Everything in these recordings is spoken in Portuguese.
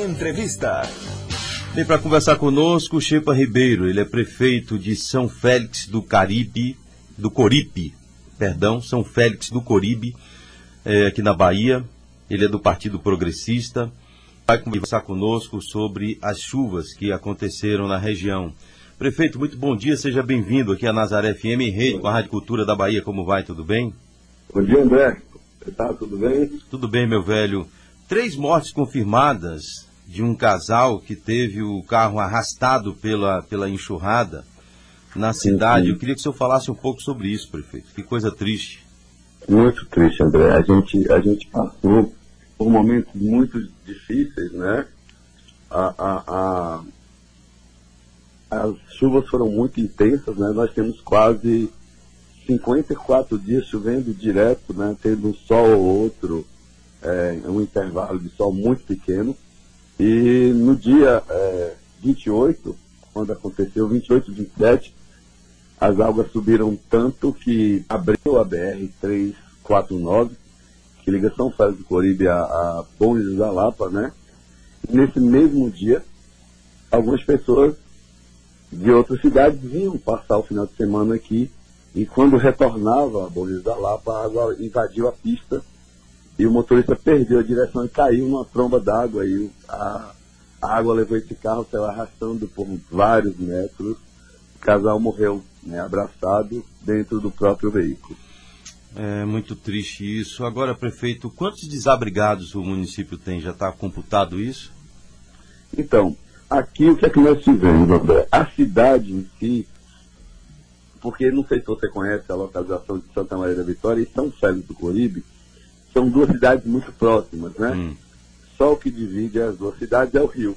Entrevista. Vem para conversar conosco Chepa Ribeiro, ele é prefeito de São Félix do Caribe, do Coripe, perdão, São Félix do Coribe, é, aqui na Bahia. Ele é do Partido Progressista. Vai conversar conosco sobre as chuvas que aconteceram na região. Prefeito, muito bom dia, seja bem-vindo aqui à Nazaré FM, rede com a Rádio Cultura da Bahia. Como vai? Tudo bem? Bom dia, André. Tá tudo bem? Tudo bem, meu velho. Três mortes confirmadas de um casal que teve o carro arrastado pela, pela enxurrada na cidade. Eu queria que o senhor falasse um pouco sobre isso, prefeito. Que coisa triste. Muito triste, André. A gente, a gente passou por momentos muito difíceis, né? A, a, a, as chuvas foram muito intensas, né? Nós temos quase 54 dias chovendo direto, né? Tendo um sol ou outro, é, um intervalo de sol muito pequeno. E no dia é, 28, quando aconteceu, 28 e 27, as águas subiram tanto que abriu a BR-349, que liga São Félix do Coribe a, a Bom da Lapa, né? Nesse mesmo dia, algumas pessoas de outras cidades vinham passar o final de semana aqui e quando retornava a Bom da Lapa, a água invadiu a pista e o motorista perdeu a direção e caiu numa tromba d'água e a, a, água levou esse carro, saiu arrastando por vários metros. O casal morreu né, abraçado dentro do próprio veículo. É muito triste isso. Agora, prefeito, quantos desabrigados o município tem? Já está computado isso? Então, aqui o que é que nós tivemos, André? A cidade em si, porque não sei se você conhece a localização de Santa Maria da Vitória e São Félix do Coribe, são duas cidades muito próximas, né? Hum. Só o que divide as duas cidades é o rio.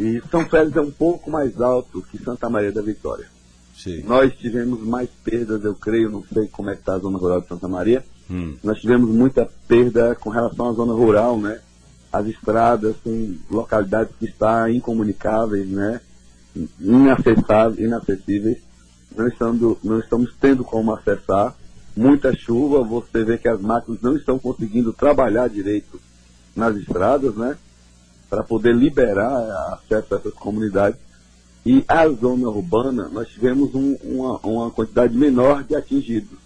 E São Félix é um pouco mais alto que Santa Maria da Vitória. Sim. Nós tivemos mais perdas, eu creio, não sei como é que está a zona rural de Santa Maria. Hum. Nós tivemos muita perda com relação à zona rural, né? As estradas são localidades que estão incomunicáveis, né? Inacessáveis, inacessíveis. Não estamos, não estamos tendo como acessar muita chuva, você vê que as máquinas não estão conseguindo trabalhar direito nas estradas, né? Para poder liberar acesso a essas comunidades. E a zona urbana, nós tivemos um, uma, uma quantidade menor de atingidos.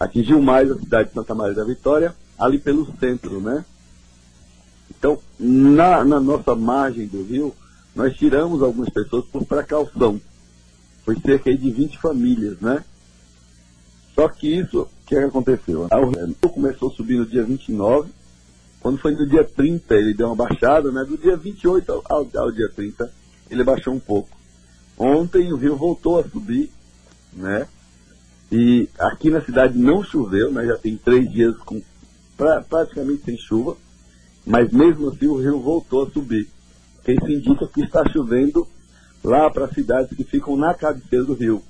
Atingiu mais a cidade de Santa Maria da Vitória, ali pelo centro, né? Então, na, na nossa margem do rio, nós tiramos algumas pessoas por precaução. Foi cerca de 20 famílias, né? Só que isso, o que, é que aconteceu? O rio começou a subir no dia 29, quando foi no dia 30 ele deu uma baixada, né? Do dia 28 ao, ao dia 30 ele baixou um pouco. Ontem o rio voltou a subir, né? E aqui na cidade não choveu, né? Já tem três dias com pra, praticamente sem chuva, mas mesmo assim o rio voltou a subir. Isso indica que está chovendo lá para cidades que ficam na cabeceira do rio.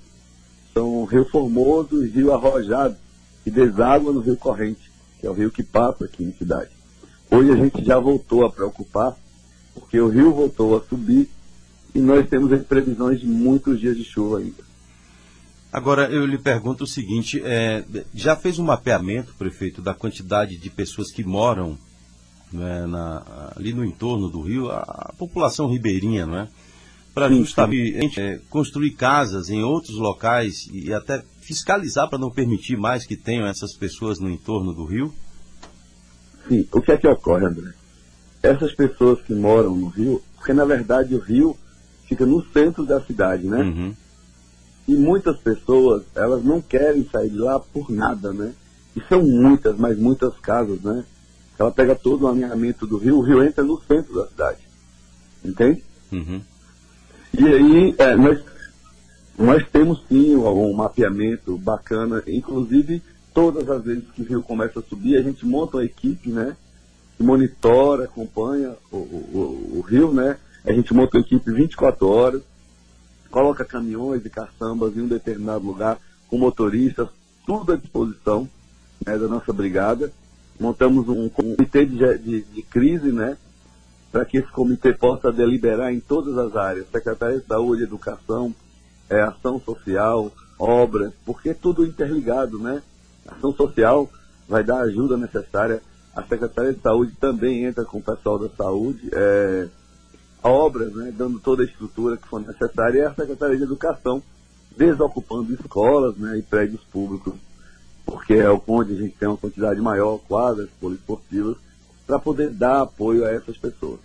São Rio Formoso e Rio Arrojado, que deságua no Rio Corrente, que é o rio que passa aqui na cidade. Hoje a gente já voltou a preocupar, porque o rio voltou a subir e nós temos as previsões de muitos dias de chuva ainda. Agora, eu lhe pergunto o seguinte: é, já fez um mapeamento, prefeito, da quantidade de pessoas que moram né, na, ali no entorno do rio, a, a população ribeirinha, não é? Para justamente é, construir casas em outros locais e até fiscalizar para não permitir mais que tenham essas pessoas no entorno do rio? Sim, o que é que ocorre, André? Essas pessoas que moram no rio, porque na verdade o rio fica no centro da cidade, né? Uhum. E muitas pessoas, elas não querem sair de lá por nada, né? E são muitas, mas muitas casas, né? Ela pega todo o alinhamento do rio, o rio entra no centro da cidade. Entende? Uhum. E aí, é, nós, nós temos sim um, mapeamento bacana, inclusive todas as vezes que o rio começa a subir, a gente monta uma equipe, né? Que monitora, acompanha o, o, o, o rio, né? A gente monta uma equipe 24 horas, coloca caminhões e caçambas em um determinado lugar, com motoristas, tudo à disposição né, da nossa brigada. Montamos um, um comitê de, de, de crise, né? Para que esse comitê possa deliberar em todas as áreas, Secretaria de Saúde, Educação, é, Ação Social, Obras, porque é tudo interligado, né? Ação Social vai dar a ajuda necessária. A Secretaria de Saúde também entra com o pessoal da saúde, é, obras, né, dando toda a estrutura que for necessária, e a Secretaria de Educação desocupando escolas né, e prédios públicos, porque é onde a gente tem uma quantidade maior, quadras poliesportivas, para poder dar apoio a essas pessoas.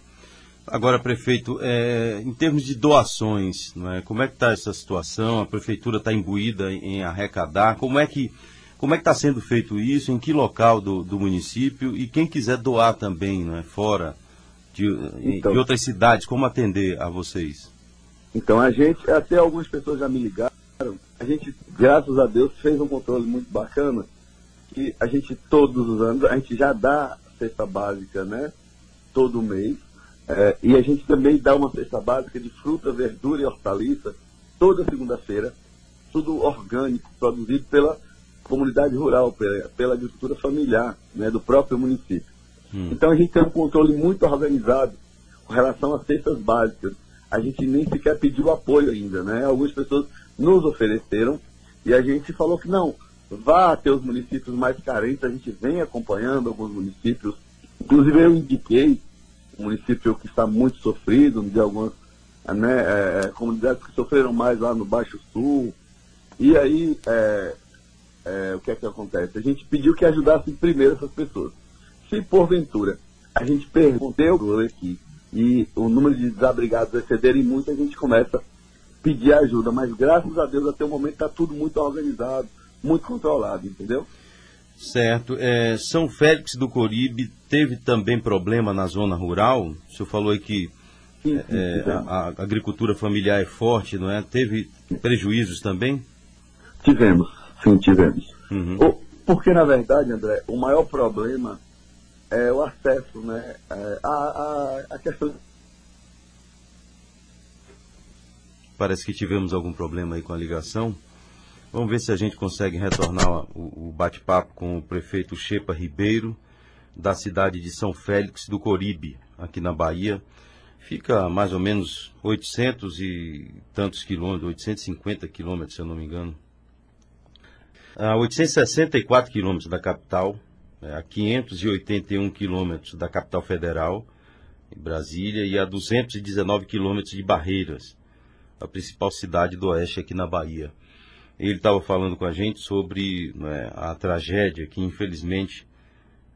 Agora, prefeito, é, em termos de doações, é, como é que está essa situação? A prefeitura está imbuída em, arrecadar? Como é que como é está sendo feito isso? Em que local do, do município? E quem quiser doar também, é, fora de, então, de outras cidades, como atender a vocês? Então, a gente, até algumas pessoas já me ligaram, a gente, graças a Deus, fez um controle muito bacana, que a gente, todos os anos, a gente já dá cesta básica, né? Todo mês. É, e a gente também dá uma cesta básica de fruta, verdura e hortaliça toda segunda-feira, tudo orgânico, produzido pela comunidade rural, pela, pela agricultura familiar né, do próprio município. Hum. Então a gente tem um controle muito organizado com relação às cestas básicas. A gente nem sequer pediu apoio ainda, né? Algumas pessoas nos ofereceram e a gente falou que não, vá até os municípios mais carentes, a gente vem acompanhando alguns municípios. Inclusive eu indiquei um município que está muito sofrido, de algumas né, é, é, comunidades que sofreram mais lá no Baixo Sul. E aí, é, é, o que é que acontece? A gente pediu que ajudasse primeiro essas pessoas. Se porventura a gente perguntou aqui e o número de desabrigados excederem muito, a gente começa a pedir ajuda. Mas graças a Deus, até o momento, está tudo muito organizado, muito controlado, entendeu? Certo. É, São Félix do Coribe teve também problema na zona rural? O senhor falou aí que sim, sim, é, a, a, agricultura familiar é forte, não é? Teve prejuízos também? Tivemos, sim, tivemos. Uhum. O, porque, na verdade, André, o maior problema é o acesso, né? É, a, a, a questão. Parece que tivemos algum problema aí com a ligação. Vamos ver se a gente consegue retornar o, bate-papo com o prefeito Chepa Ribeiro, da cidade de São Félix do Coribe, aqui na Bahia. Fica mais ou menos 800 e tantos quilômetros, 850 quilômetros, se eu não me engano. A 864 quilômetros da capital, é, a 581 quilômetros da capital federal, Brasília, e a 219 quilômetros de Barreiras, a principal cidade do oeste aqui na Bahia. Ele estava falando com a gente sobre né, a tragédia que, infelizmente,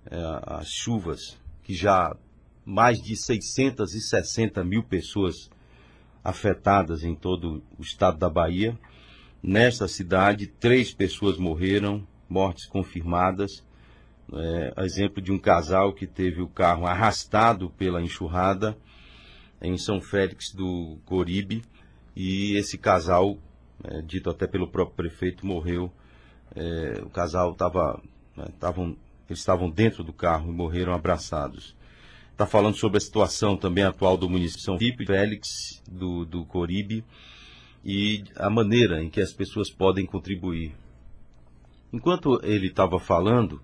é, as chuvas, que já mais de 660 mil pessoas afetadas em todo o estado da Bahia. Nesta cidade, três pessoas morreram, mortes confirmadas. É, exemplo de um casal que teve o carro arrastado pela enxurrada em São Félix do Coribe e esse casal é, dito até pelo próprio prefeito, morreu. É, o casal estava. Né, eles estavam dentro do carro e morreram abraçados. Está falando sobre a situação também atual do município de São Félix, do, do Coribe, e a maneira em que as pessoas podem contribuir. Enquanto ele estava falando,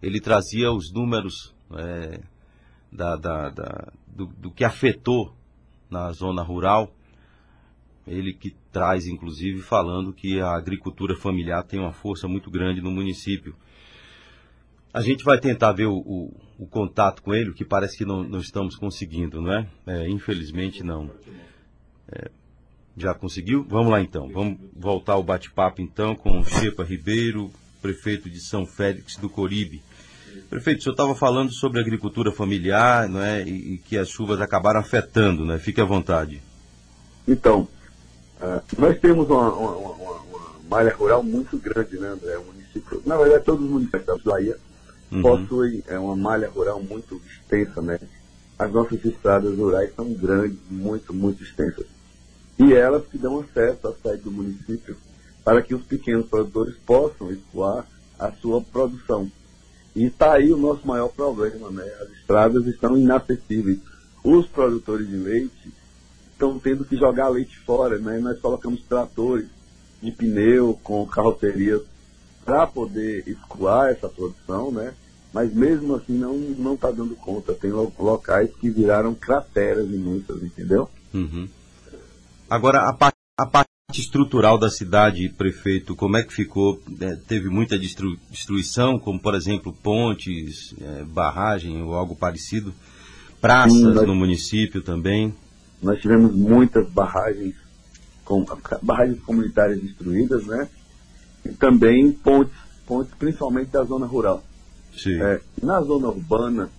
ele trazia os números é, da, da, da, do, do que afetou na zona rural ele que traz, inclusive, falando que a agricultura familiar tem uma força muito grande no município. A gente vai tentar ver o, o, o contato com ele, que parece que não, não estamos conseguindo, não é? é infelizmente não. É, já conseguiu? Vamos lá então. Vamos voltar ao bate-papo então com o Chepa Ribeiro, prefeito de São Félix do Coribe. Prefeito, o senhor estava falando sobre agricultura familiar, não é? E, e, que as chuvas acabaram afetando, né? Fique à vontade. Então, Uh, nós temos uma, uma, uma, uma, malha rural muito grande, né, André? Um município, na verdade, todos os municípios da Bahia uhum. possuem é, uma malha rural muito extensa, né? As nossas estradas rurais são grandes, muito, muito extensas. E elas que dão acesso à sede do município para que os pequenos produtores possam escoar a sua produção. E está aí o nosso maior problema, né? As estradas estão inacessíveis. Os produtores de leite estão tendo que jogar leite fora, né? Nós colocamos tratores de pneu com carrocerias para poder escoar essa produção, né? Mas mesmo assim não não está dando conta. Tem locais que viraram crateras imensas, entendeu? Uhum. Agora a, a estrutural da cidade, prefeito, como é que ficou? É, teve muita destru destruição, como por exemplo pontes, é, barragem ou algo parecido? Praças Sim, nós, no município também? Nós tivemos muitas barragens, com, barragens comunitárias destruídas, né? E também pontes, pontes principalmente da zona rural. É, na zona urbana,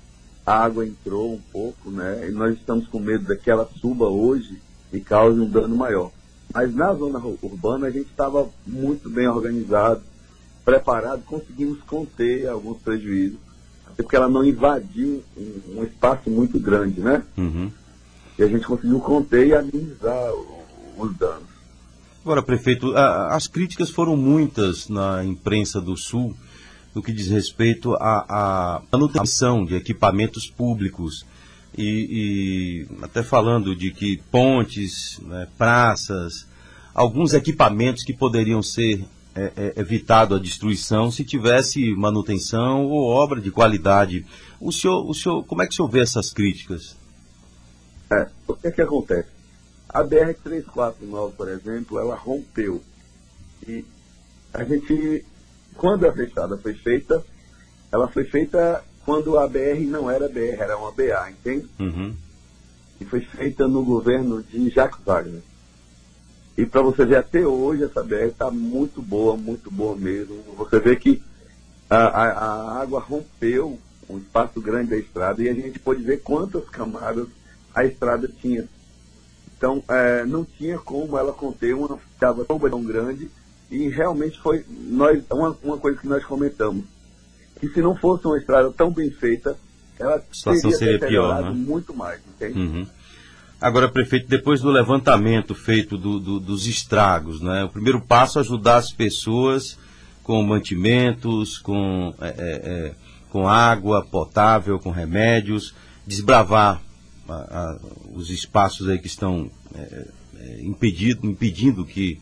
a água entrou um pouco, né? E nós estamos com medo de que ela suba hoje e cause um dano maior. Mas na zona urbana a gente estava muito bem organizado, preparado, conseguimos conter alguns prejuízos, até porque ela não invadiu um, um espaço muito grande, né? Uhum. E a gente conseguiu conter e amenizar os danos. Agora, prefeito, a, as críticas foram muitas na imprensa do Sul no que diz respeito à, manutenção de equipamentos públicos e, e até falando de que pontes, né, praças, alguns equipamentos que poderiam ser é, é, evitado a destruição se tivesse manutenção ou obra de qualidade. O senhor, o senhor, como é que o senhor vê essas críticas? É, o que é que acontece? A BR-349, por exemplo, ela rompeu. E a gente, quando a fechada foi feita, ela foi feita quando a BR não era BR, era uma BA, entende? Uhum. E foi feita no governo de Jacques Wagner. E para você ver, até hoje essa BR está muito boa, muito boa mesmo. Você vê que a, a, a, água rompeu um espaço grande da estrada e a gente pôde ver quantas camadas a estrada tinha. Então, é, não tinha como ela conter uma estava tão grande e realmente foi nós uma, uma coisa que nós comentamos que se não fosse uma estrada tão bem feita, ela a situação seria pior, né? muito mais, entende? Uhum. Agora, prefeito, depois do levantamento feito do, do, dos estragos, né, o primeiro passo é ajudar as pessoas com mantimentos, com, é, é, é com água potável, com remédios, desbravar a, os espaços aí que estão é, é, impedido, impedindo que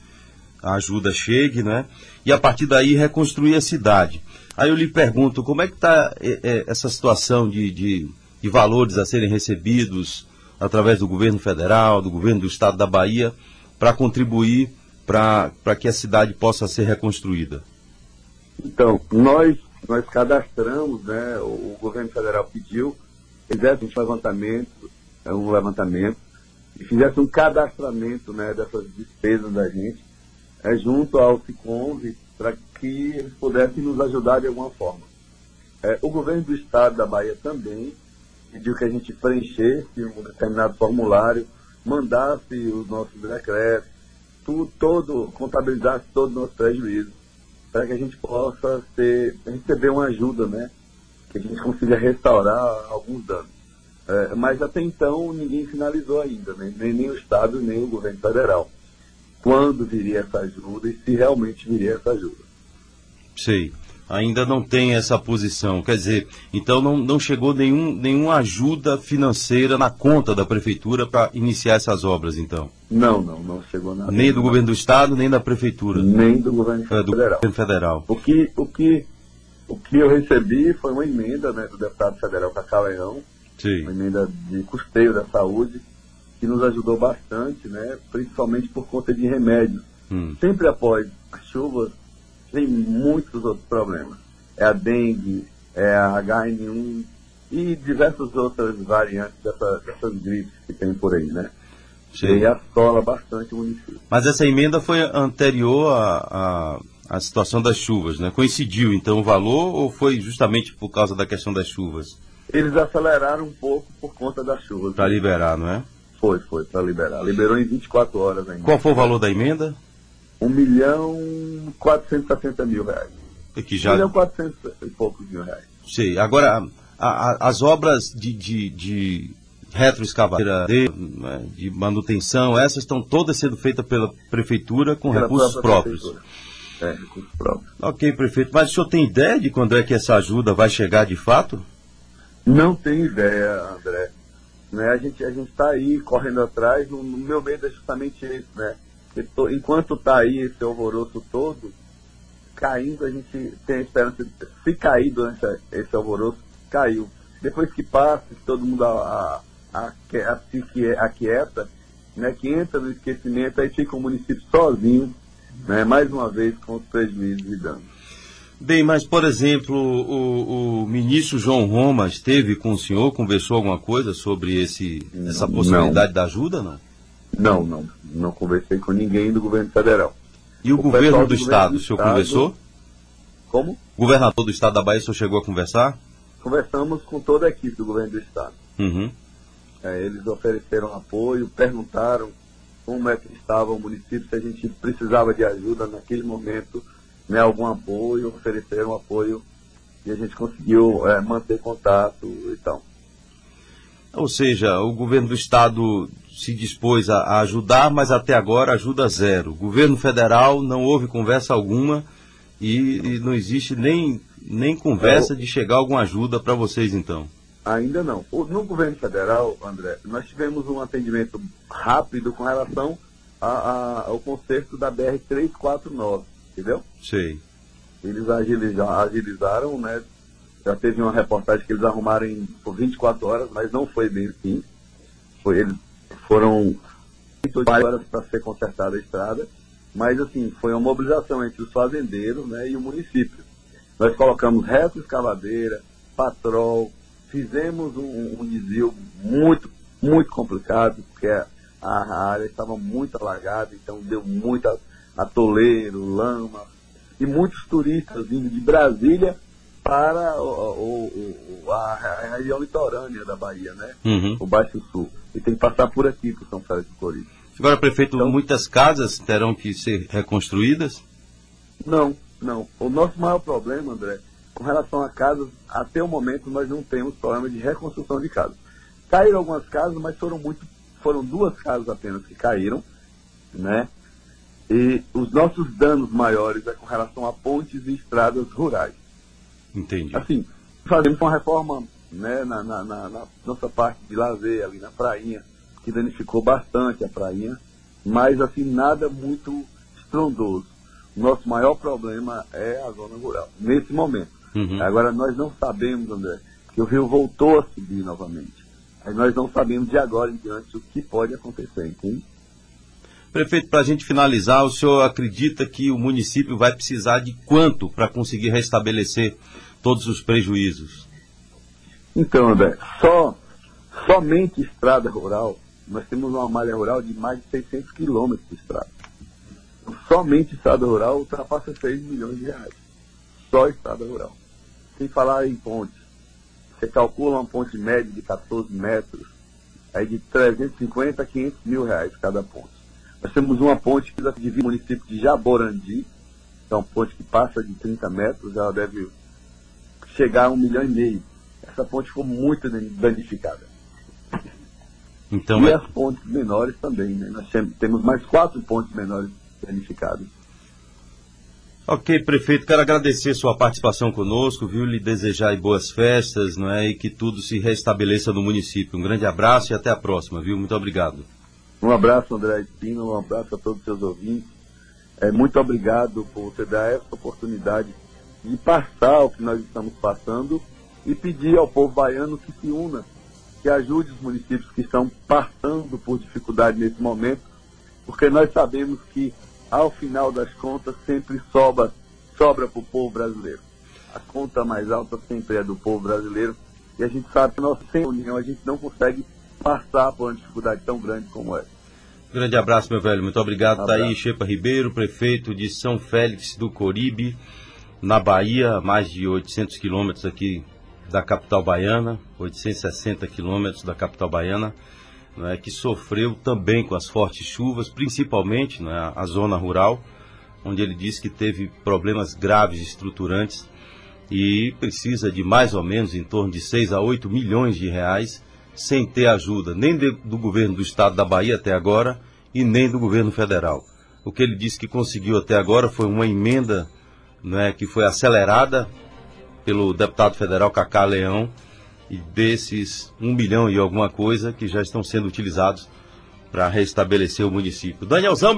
a ajuda chegue, né? E a partir daí reconstruir a cidade. Aí eu lhe pergunto, como é que está é, é, essa situação de, de, de, valores a serem recebidos através do governo federal, do governo do estado da Bahia, para contribuir para que a cidade possa ser reconstruída? Então, nós, nós cadastramos, né, o, governo federal pediu, fizesse um levantamento, um levantamento, e fizesse um cadastramento né, dessas despesas da gente, é, junto ao Ciconve, para que eles pudessem nos ajudar de alguma forma. É, o governo do estado da Bahia também pediu que a gente preenchesse um determinado formulário, mandasse os nossos decretos, tudo, todo, contabilizasse todo o nosso prejuízo, para que a gente possa ter, receber uma ajuda, né? Que a gente consiga restaurar alguns danos. É, mas até então ninguém finalizou ainda, né? nem, nem o Estado, nem o governo federal. Quando viria essa ajuda e se realmente viria essa ajuda. Sei. Ainda não tem essa posição. Quer dizer, então não, não chegou nenhum, nenhuma ajuda financeira na conta da prefeitura para iniciar essas obras, então? Não, não, não chegou nada. Nem do governo do estado, nem da prefeitura? Nem do governo é, do federal. Governo federal. O que, o, que, o que eu recebi foi uma emenda né, do deputado federal Cacau Leão, Sim. uma emenda de custeio da saúde, que nos ajudou bastante, né, principalmente por conta de remédios. Hum. Sempre após as chuvas, tem muitos outros problemas. É a dengue, é a HN1 e diversas outras variantes dessa, dessas gripes que tem por aí, né? Sim. E assola bastante o município. Mas essa emenda foi anterior à, à, à situação das chuvas, né? Coincidiu então o valor ou foi justamente por causa da questão das chuvas? Eles aceleraram um pouco por conta das chuvas. Para liberar, não é? Foi, foi, para liberar. Liberou em 24 horas ainda. Qual foi o valor da emenda? 1 milhão 460 mil reais. E que já... 1 milhão 400 e poucos mil reais. Sei. Agora, a, a, as obras de, de, de retroescavadeira, de, né, de, manutenção, essas estão todas sendo feitas pela prefeitura com pela recursos próprios. É, recursos próprios. Ok, prefeito. Mas o senhor tem ideia de quando é que essa ajuda vai chegar de fato? Não tenho ideia, André. Né, a gente a está aí correndo atrás. O meu medo é justamente esse, né? enquanto está aí esse alvoroço todo, caindo, a gente tem a esperança de se cair durante esse alvoroço, caiu. Depois que passa, que todo mundo a, a, a, aquieta, né, que entra no esquecimento, aí fica o município sozinho, né, mais uma vez com os prejuízos e danos. Bem, mas, por exemplo, o, o, ministro João Roma esteve com o senhor, conversou alguma coisa sobre esse, essa possibilidade não. da ajuda, não? Não, não. Não conversei com ninguém do governo federal. E o, o governo do, do Estado, do o senhor estado, conversou? Como? Governador do Estado da Bahia, o senhor chegou a conversar? Conversamos com toda a equipe do governo do Estado. Uhum. É, eles ofereceram apoio, perguntaram como é que estava o município, se a gente precisava de ajuda naquele momento né, algum apoio, ofereceram apoio e a gente conseguiu é, manter contato e tal. Ou seja, o governo do estado se dispôs a, ajudar, mas até agora ajuda zero. O governo federal não houve conversa alguma e, e não existe nem, nem conversa é, de chegar alguma ajuda para vocês então. Ainda não. No governo federal, André, nós tivemos um atendimento rápido com relação a, a, ao conserto da BR 349 entendeu? Sei. Eles agilizaram, agilizaram, né? Já teve uma reportagem que eles arrumaram em, por 24 horas, mas não foi bem assim. Foi, eles foram 28 horas para ser consertada a estrada, mas assim, foi uma mobilização entre os fazendeiros né, e o município. Nós colocamos reto escavadeira, patrol, fizemos um, um desvio muito, muito complicado, porque a, a área estava muito alagada, então deu muita atoleiro, lama, e muitos turistas vindo de Brasília para o, o, a, região litorânea da Bahia, né? Uhum. O Baixo Sul. E tem que passar por aqui, por São Félix do Corinthians. Agora, prefeito, então, muitas casas terão que ser reconstruídas? Não, não. O nosso maior problema, André, com relação a casas, até o momento nós não temos problema de reconstrução de casas. Caíram algumas casas, mas foram muito, foram duas casas apenas que caíram, né? E os nossos danos maiores é com relação a pontes e estradas rurais. Entendi. Assim, fazemos uma reforma né, na, na, na, na nossa parte de lazer, ali na prainha, que danificou bastante a prainha, mas assim, nada muito estrondoso. Nosso maior problema é a zona rural, nesse momento. Uhum. Agora, nós não sabemos, André, que o rio voltou a subir novamente. Aí nós não sabemos de agora em diante o que pode acontecer, entende? Prefeito, para a gente finalizar, o senhor acredita que o município vai precisar de quanto para conseguir restabelecer todos os prejuízos? Então, André, só, somente estrada rural, nós temos uma malha rural de mais de 600 quilômetros de estrada. Somente estrada rural ultrapassa 6 milhões de reais. Só estrada rural. Sem falar em pontes. Você calcula uma ponte média de 14 metros, aí de 350 a 500 mil reais cada ponte. Nós temos uma ponte que divide o município de Jaborandi, que é uma ponte que passa de 30 metros, ela deve chegar a um milhão e meio. Essa ponte ficou muito danificada. Então, e é... as pontes menores também, né? Nós temos mais quatro pontes menores danificadas. Ok, prefeito, quero agradecer sua participação conosco, viu? Lhe desejar boas festas, não é? E que tudo se restabeleça no município. Um grande abraço e até a próxima, viu? Muito obrigado. Um abraço, André Espino, um abraço a todos os seus ouvintes. É, muito obrigado por você dar essa oportunidade de passar o que nós estamos passando e pedir ao povo baiano que se una, que ajude os municípios que estão passando por dificuldade nesse momento, porque nós sabemos que, ao final das contas, sempre sobra, sobra para o povo brasileiro. A conta mais alta sempre é do povo brasileiro e a gente sabe que nós, sem união, a gente não consegue passar por uma dificuldade tão grande como essa. Grande abraço, meu velho. Muito obrigado. Um tá aí Chepa Ribeiro, prefeito de São Félix do Coribe, na Bahia, mais de 800 quilômetros aqui da capital baiana, 860 quilômetros da capital baiana, não é, que sofreu também com as fortes chuvas, principalmente é, a zona rural, onde ele disse que teve problemas graves estruturantes e precisa de mais ou menos em torno de 6 a 8 milhões de reais sem ter ajuda nem de, do governo do estado da Bahia até agora e nem do governo federal. O que ele disse que conseguiu até agora foi uma emenda né, que foi acelerada pelo deputado federal Cacá Leão e desses um milhão e alguma coisa que já estão sendo utilizados para restabelecer o município. Danielzão,